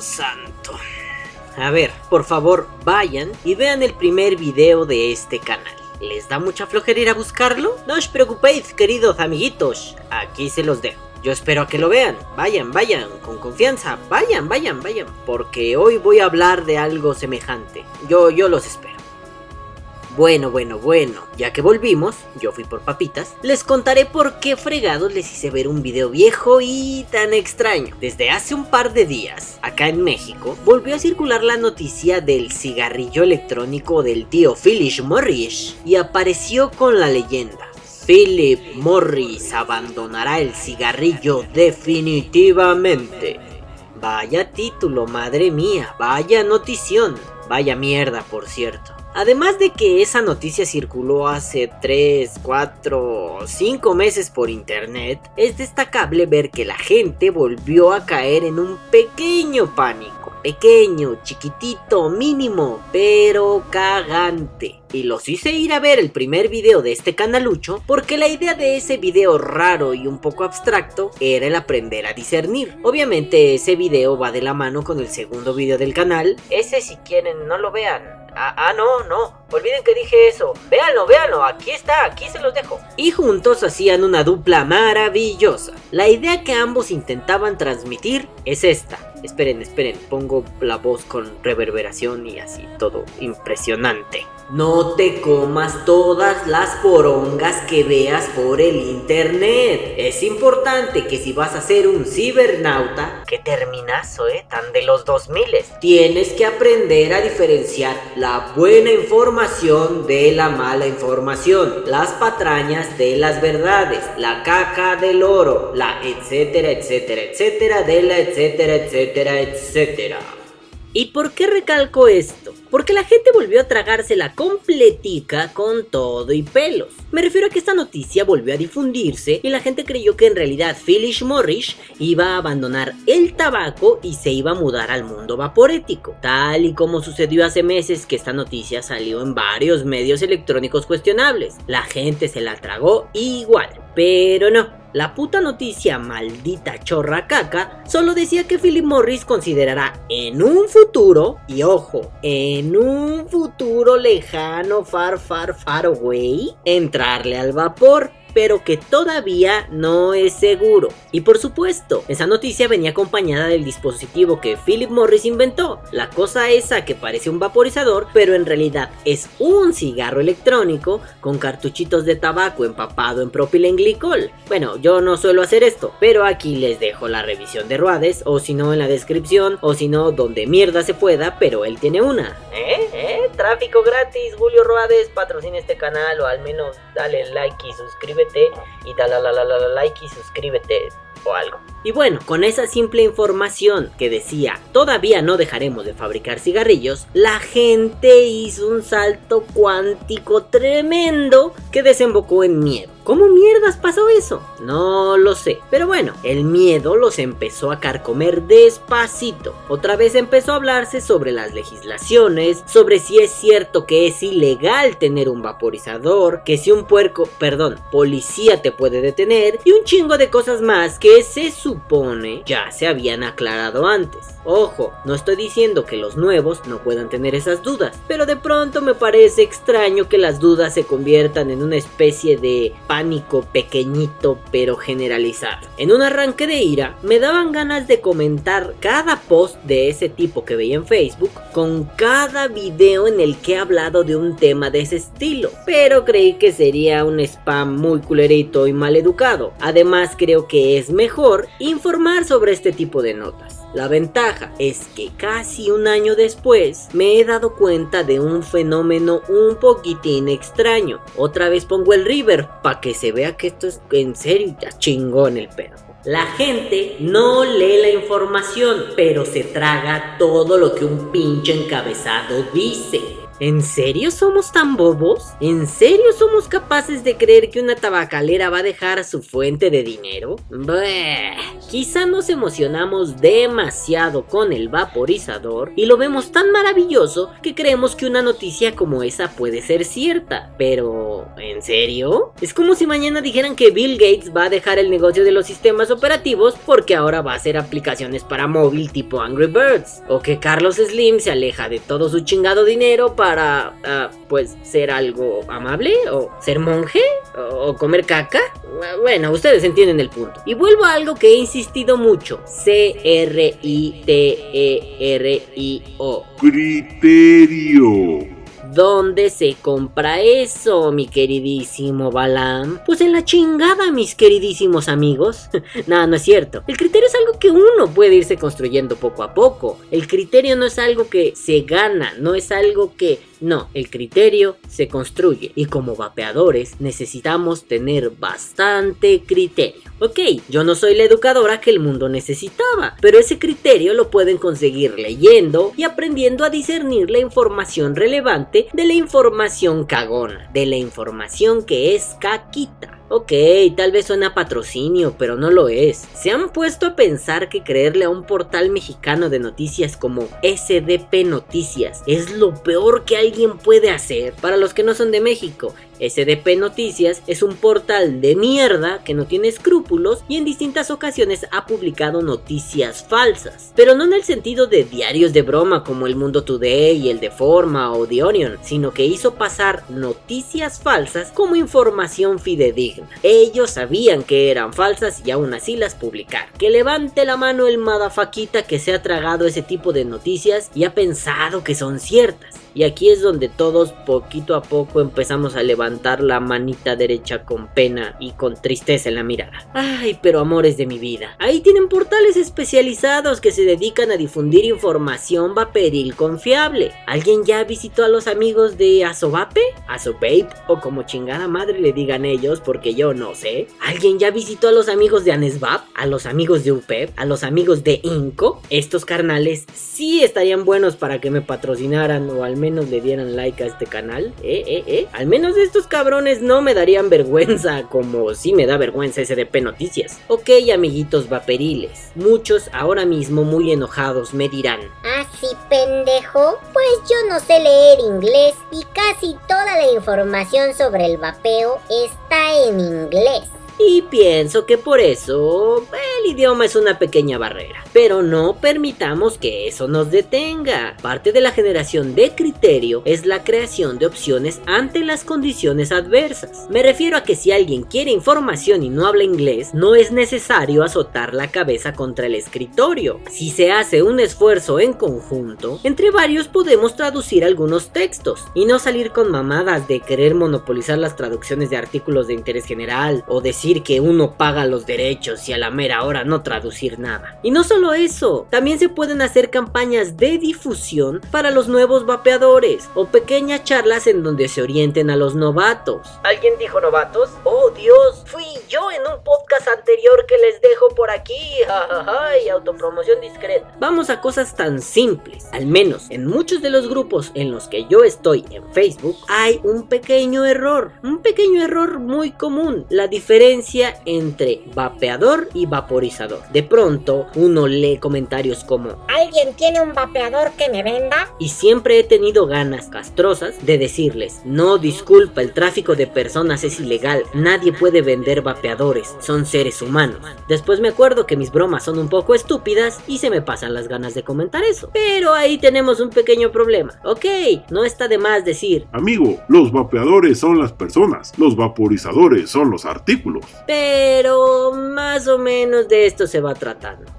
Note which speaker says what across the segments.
Speaker 1: Santo. A ver, por favor, vayan y vean el primer video de este canal. ¿Les da mucha flojera ir a buscarlo? No os preocupéis, queridos amiguitos. Aquí se los dejo. Yo espero que lo vean. Vayan, vayan, con confianza. Vayan, vayan, vayan. Porque hoy voy a hablar de algo semejante. Yo, yo los espero. Bueno, bueno, bueno, ya que volvimos, yo fui por papitas, les contaré por qué fregados les hice ver un video viejo y tan extraño. Desde hace un par de días, acá en México, volvió a circular la noticia del cigarrillo electrónico del tío Philip Morris y apareció con la leyenda. Philip Morris abandonará el cigarrillo definitivamente. Vaya título, madre mía, vaya notición, vaya mierda, por cierto. Además de que esa noticia circuló hace 3, 4, 5 meses por internet, es destacable ver que la gente volvió a caer en un pequeño pánico. Pequeño, chiquitito, mínimo, pero cagante. Y los hice ir a ver el primer video de este canalucho porque la idea de ese video raro y un poco abstracto era el aprender a discernir. Obviamente ese video va de la mano con el segundo video del canal. Ese si quieren no lo vean Ah, ah, no, no. Olviden que dije eso. Véanlo, véanlo. Aquí está, aquí se los dejo. Y juntos hacían una dupla maravillosa. La idea que ambos intentaban transmitir es esta. Esperen, esperen. Pongo la voz con reverberación y así todo impresionante. No te comas todas las porongas que veas por el internet. Es importante que si vas a ser un cibernauta, que terminazo, eh, tan de los 2000, tienes que aprender a diferenciar la buena información de la mala información, las patrañas de las verdades, la caca del oro, la etcétera, etcétera, etcétera, de la etcétera, etcétera, etcétera. ¿Y por qué recalco esto? Porque la gente volvió a tragársela completica con todo y pelos. Me refiero a que esta noticia volvió a difundirse y la gente creyó que en realidad Phyllis Morris iba a abandonar el tabaco y se iba a mudar al mundo vaporético. Tal y como sucedió hace meses que esta noticia salió en varios medios electrónicos cuestionables. La gente se la tragó igual. Pero no, la puta noticia maldita chorra caca solo decía que Philip Morris considerará en un futuro, y ojo, en un futuro lejano, far, far, far away, entrarle al vapor pero que todavía no es seguro. Y por supuesto, esa noticia venía acompañada del dispositivo que Philip Morris inventó, la cosa esa que parece un vaporizador, pero en realidad es un cigarro electrónico con cartuchitos de tabaco empapado en propilenglicol. Bueno, yo no suelo hacer esto, pero aquí les dejo la revisión de Ruades, o si no en la descripción, o si no donde mierda se pueda, pero él tiene una. ¿Eh? ¿Eh? Tráfico gratis, Julio Ruades, patrocina este canal o al menos dale like y suscríbete y dale la, la, la, like y suscríbete o algo. Y bueno, con esa simple información que decía todavía no dejaremos de fabricar cigarrillos, la gente hizo un salto cuántico tremendo que desembocó en miedo. ¿Cómo mierdas pasó eso? No lo sé. Pero bueno, el miedo los empezó a carcomer despacito. Otra vez empezó a hablarse sobre las legislaciones, sobre si es cierto que es ilegal tener un vaporizador, que si un puerco, perdón, policía te puede detener y un chingo de cosas más que se supone ya se habían aclarado antes. Ojo, no estoy diciendo que los nuevos no puedan tener esas dudas, pero de pronto me parece extraño que las dudas se conviertan en una especie de pánico pequeñito pero generalizado. En un arranque de ira, me daban ganas de comentar cada post de ese tipo que veía en Facebook con cada video en el que he hablado de un tema de ese estilo, pero creí que sería un spam muy culerito y mal educado. Además creo que es mejor informar sobre este tipo de notas. La ventaja es que casi un año después me he dado cuenta de un fenómeno un poquitín extraño. Otra vez pongo el river para que se vea que esto es en serio ya chingón el pedo. La gente no lee la información, pero se traga todo lo que un pinche encabezado dice. ¿En serio somos tan bobos? ¿En serio somos capaces de creer que una tabacalera va a dejar su fuente de dinero? quizá nos emocionamos demasiado con el vaporizador y lo vemos tan maravilloso que creemos que una noticia como esa puede ser cierta. Pero ¿en serio? Es como si mañana dijeran que Bill Gates va a dejar el negocio de los sistemas operativos porque ahora va a hacer aplicaciones para móvil tipo Angry Birds. O que Carlos Slim se aleja de todo su chingado dinero para, ah, pues, ser algo amable o ser monje o comer caca. Bueno, ustedes entienden el punto. Y vuelvo a algo que he insistido mucho. C-R-I-T-E-R-I-O.
Speaker 2: Criterio.
Speaker 1: ¿Dónde se compra eso, mi queridísimo Balam? Pues en la chingada, mis queridísimos amigos. Nada, no es cierto. El criterio es algo que uno puede irse construyendo poco a poco. El criterio no es algo que se gana, no es algo que no, el criterio se construye y como vapeadores necesitamos tener bastante criterio. Ok, yo no soy la educadora que el mundo necesitaba, pero ese criterio lo pueden conseguir leyendo y aprendiendo a discernir la información relevante de la información cagona, de la información que es caquita. Ok, tal vez suena patrocinio, pero no lo es. ¿Se han puesto a pensar que creerle a un portal mexicano de noticias como SDP Noticias es lo peor que alguien puede hacer? Para los que no son de México, SDP Noticias es un portal de mierda que no tiene escrúpulos y en distintas ocasiones ha publicado noticias falsas. Pero no en el sentido de diarios de broma como El Mundo Today y el de Forma o The Onion, sino que hizo pasar noticias falsas como información fidedigna. Ellos sabían que eran falsas y aún así las publicaron. Que levante la mano el madafaquita que se ha tragado ese tipo de noticias y ha pensado que son ciertas. Y aquí es donde todos poquito a poco empezamos a levantar la manita derecha con pena y con tristeza en la mirada. Ay, pero amores de mi vida. Ahí tienen portales especializados que se dedican a difundir información vaporil confiable. ¿Alguien ya visitó a los amigos de Asovape? Asovape o como chingada madre le digan ellos porque yo no sé. ¿Alguien ya visitó a los amigos de Anesvap? ¿A los amigos de UPEP? ¿A los amigos de Inco? Estos carnales sí estarían buenos para que me patrocinaran o al menos menos le dieran like a este canal. Eh, eh, eh. Al menos estos cabrones no me darían vergüenza como si me da vergüenza SDP Noticias. Ok, amiguitos vaperiles. Muchos ahora mismo muy enojados me dirán.
Speaker 3: ¿Ah, sí, pendejo? Pues yo no sé leer inglés y casi toda la información sobre el vapeo está en inglés.
Speaker 1: Y pienso que por eso el idioma es una pequeña barrera. Pero no permitamos que eso nos detenga. Parte de la generación de criterio es la creación de opciones ante las condiciones adversas. Me refiero a que si alguien quiere información y no habla inglés, no es necesario azotar la cabeza contra el escritorio. Si se hace un esfuerzo en conjunto, entre varios podemos traducir algunos textos y no salir con mamadas de querer monopolizar las traducciones de artículos de interés general o decir que uno paga los derechos y a la mera hora no traducir nada. Y no solo eso, también se pueden hacer campañas de difusión para los nuevos vapeadores o pequeñas charlas en donde se orienten a los novatos. ¿Alguien dijo novatos? Oh Dios, fui yo en un podcast anterior que les dejo por aquí. Y autopromoción discreta. Vamos a cosas tan simples. Al menos en muchos de los grupos en los que yo estoy en Facebook hay un pequeño error. Un pequeño error muy común. La diferencia entre vapeador y vaporizador. De pronto, uno lee comentarios como
Speaker 3: ¿Alguien tiene un vapeador que me venda?
Speaker 1: Y siempre he tenido ganas castrosas de decirles, no disculpa, el tráfico de personas es ilegal, nadie puede vender vapeadores, son seres humanos. Después me acuerdo que mis bromas son un poco estúpidas y se me pasan las ganas de comentar eso. Pero ahí tenemos un pequeño problema. Ok, no está de más decir.
Speaker 2: Amigo, los vapeadores son las personas, los vaporizadores son los artículos.
Speaker 1: Pero más o menos de esto se va tratando.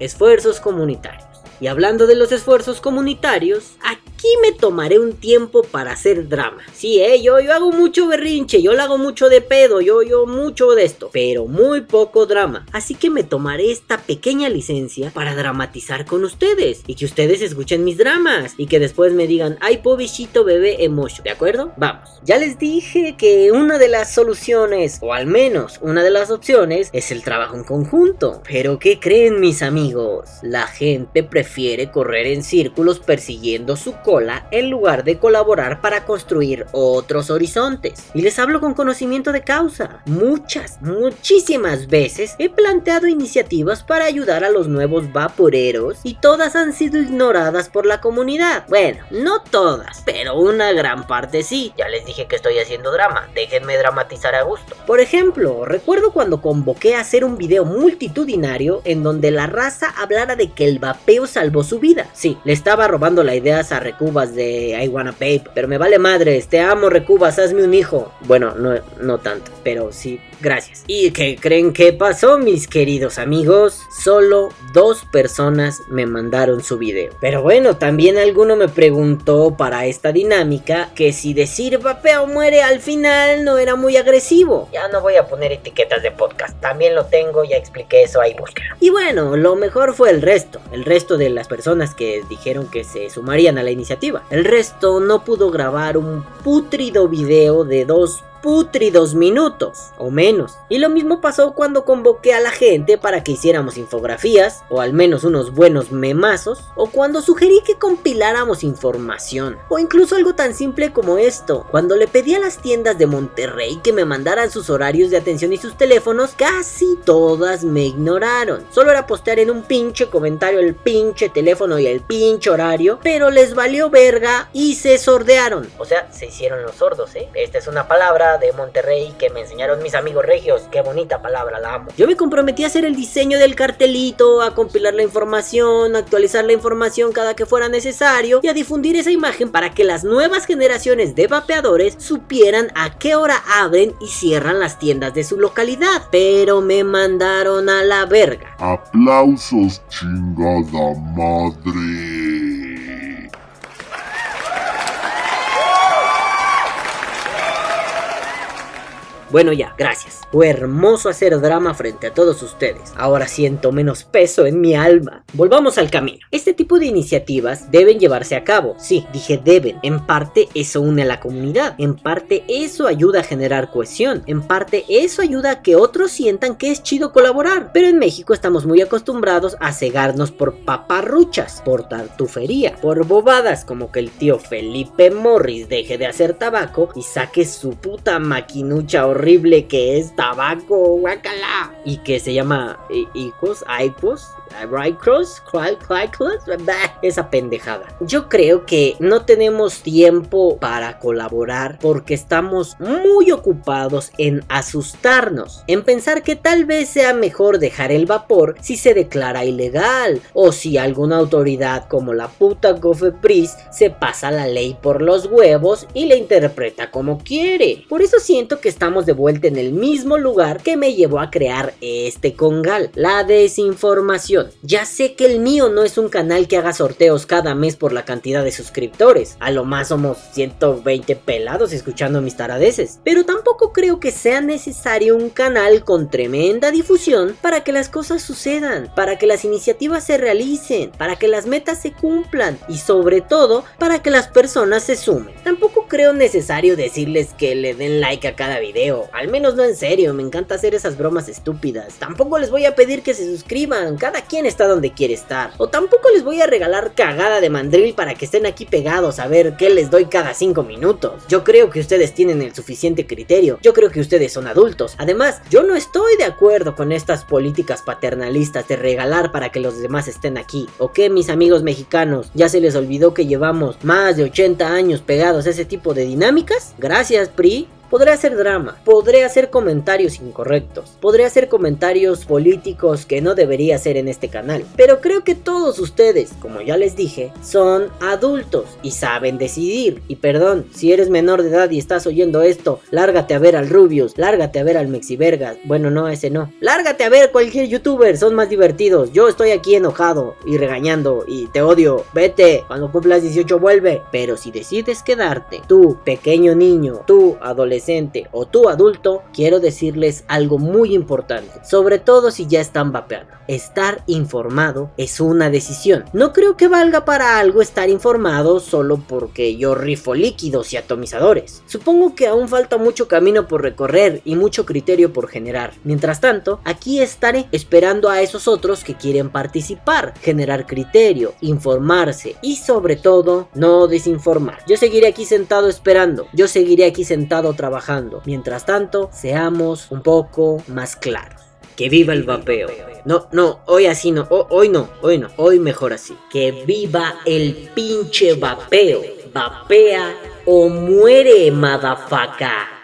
Speaker 1: Comunitarios. Y hablando de los esfuerzos comunitarios, aquí me tomaré un tiempo para hacer drama. Sí, eh, yo, yo hago mucho berrinche, yo lo hago mucho de pedo, yo, yo mucho de esto, pero muy poco drama. Así que me tomaré esta pequeña licencia para dramatizar con ustedes y que ustedes escuchen mis dramas y que después me digan, ay, pobrecito bebé emocho, ¿de acuerdo? Vamos. Ya les dije que una de las soluciones, o al menos una de las opciones, es el trabajo en conjunto. Pero ¿qué creen mis amigos? La gente prefiere correr en círculos persiguiendo su en lugar de colaborar para construir otros horizontes. Y les hablo con conocimiento de causa. Muchas, muchísimas veces he planteado iniciativas para ayudar a los nuevos vaporeros y todas han sido ignoradas por la comunidad. Bueno, no todas, pero una gran parte sí. Ya les dije que estoy haciendo drama, déjenme dramatizar a gusto. Por ejemplo, recuerdo cuando convoqué a hacer un video multitudinario en donde la raza hablara de que el vapeo salvó su vida. Sí, le estaba robando la idea a Recubas de I Wanna Pape, pero me vale madres, te amo Recubas, hazme un hijo. Bueno, no, no tanto, pero sí, gracias. ¿Y qué creen que pasó, mis queridos amigos? Solo dos personas me mandaron su video. Pero bueno, también alguno me preguntó para esta dinámica que si decir vapeo muere al final no era muy agresivo. Ya no voy a poner etiquetas de podcast, también lo tengo, ya expliqué eso ahí, búsquelo. Y bueno, lo mejor fue el resto, el resto de las personas que dijeron que se sumarían a la iniciativa. El resto no pudo grabar un putrido video de dos putridos minutos o menos. Y lo mismo pasó cuando convoqué a la gente para que hiciéramos infografías o al menos unos buenos memazos o cuando sugerí que compiláramos información o incluso algo tan simple como esto. Cuando le pedí a las tiendas de Monterrey que me mandaran sus horarios de atención y sus teléfonos, casi todas me ignoraron. Solo era postear en un pinche comentario el pinche teléfono y el pinche horario, pero les valió verga y se sordearon. O sea, se hicieron los sordos, ¿eh? Esta es una palabra de Monterrey que me enseñaron mis amigos regios. Qué bonita palabra, la amo. Yo me comprometí a hacer el diseño del cartelito, a compilar la información, a actualizar la información cada que fuera necesario y a difundir esa imagen para que las nuevas generaciones de vapeadores supieran a qué hora abren y cierran las tiendas de su localidad. Pero me mandaron a la verga.
Speaker 2: Aplausos, chingada madre.
Speaker 1: Bueno ya, gracias. Fue hermoso hacer drama frente a todos ustedes. Ahora siento menos peso en mi alma. Volvamos al camino. Este tipo de iniciativas deben llevarse a cabo. Sí, dije deben. En parte eso une a la comunidad. En parte eso ayuda a generar cohesión. En parte eso ayuda a que otros sientan que es chido colaborar. Pero en México estamos muy acostumbrados a cegarnos por paparruchas, por tartufería, por bobadas como que el tío Felipe Morris deje de hacer tabaco y saque su puta maquinucha horrible que es tabaco, guacala, y que se llama Icos, Icos, Cross, esa pendejada. Yo creo que no tenemos tiempo para colaborar porque estamos muy ocupados en asustarnos, en pensar que tal vez sea mejor dejar el vapor si se declara ilegal o si alguna autoridad como la puta Cofepris se pasa la ley por los huevos y la interpreta como quiere. Por eso siento que estamos de vuelta en el mismo lugar que me llevó a crear este congal, la desinformación. Ya sé que el mío no es un canal que haga sorteos cada mes por la cantidad de suscriptores, a lo más somos 120 pelados escuchando mis taradeces, pero tampoco creo que sea necesario un canal con tremenda difusión para que las cosas sucedan, para que las iniciativas se realicen, para que las metas se cumplan y sobre todo para que las personas se sumen. Tampoco creo necesario decirles que le den like a cada video, al menos no en serio, me encanta hacer esas bromas estúpidas. Tampoco les voy a pedir que se suscriban, cada quien está donde quiere estar. O tampoco les voy a regalar cagada de mandril para que estén aquí pegados a ver qué les doy cada 5 minutos. Yo creo que ustedes tienen el suficiente criterio, yo creo que ustedes son adultos. Además, yo no estoy de acuerdo con estas políticas paternalistas de regalar para que los demás estén aquí. ¿O qué, mis amigos mexicanos? ¿Ya se les olvidó que llevamos más de 80 años pegados a ese tipo de dinámicas? Gracias, PRI. Podré hacer drama, podré hacer comentarios incorrectos, podré hacer comentarios políticos que no debería hacer en este canal, pero creo que todos ustedes, como ya les dije, son adultos y saben decidir. Y perdón, si eres menor de edad y estás oyendo esto, lárgate a ver al Rubius, lárgate a ver al Mexivergas, bueno no, ese no, lárgate a ver cualquier youtuber, son más divertidos, yo estoy aquí enojado y regañando y te odio, vete, cuando cumplas 18 vuelve, pero si decides quedarte, tú pequeño niño, tú adolescente, o tú adulto, quiero decirles algo muy importante, sobre todo si ya están vapeando. Estar informado es una decisión. No creo que valga para algo estar informado solo porque yo rifo líquidos y atomizadores. Supongo que aún falta mucho camino por recorrer y mucho criterio por generar. Mientras tanto, aquí estaré esperando a esos otros que quieren participar, generar criterio, informarse y sobre todo no desinformar. Yo seguiré aquí sentado esperando, yo seguiré aquí sentado trabajando. Mientras tanto, seamos un poco más claros. Que viva el vapeo. No, no, hoy así no, hoy no, hoy no, hoy mejor así. Que viva el pinche vapeo. Vapea o muere, madafaca.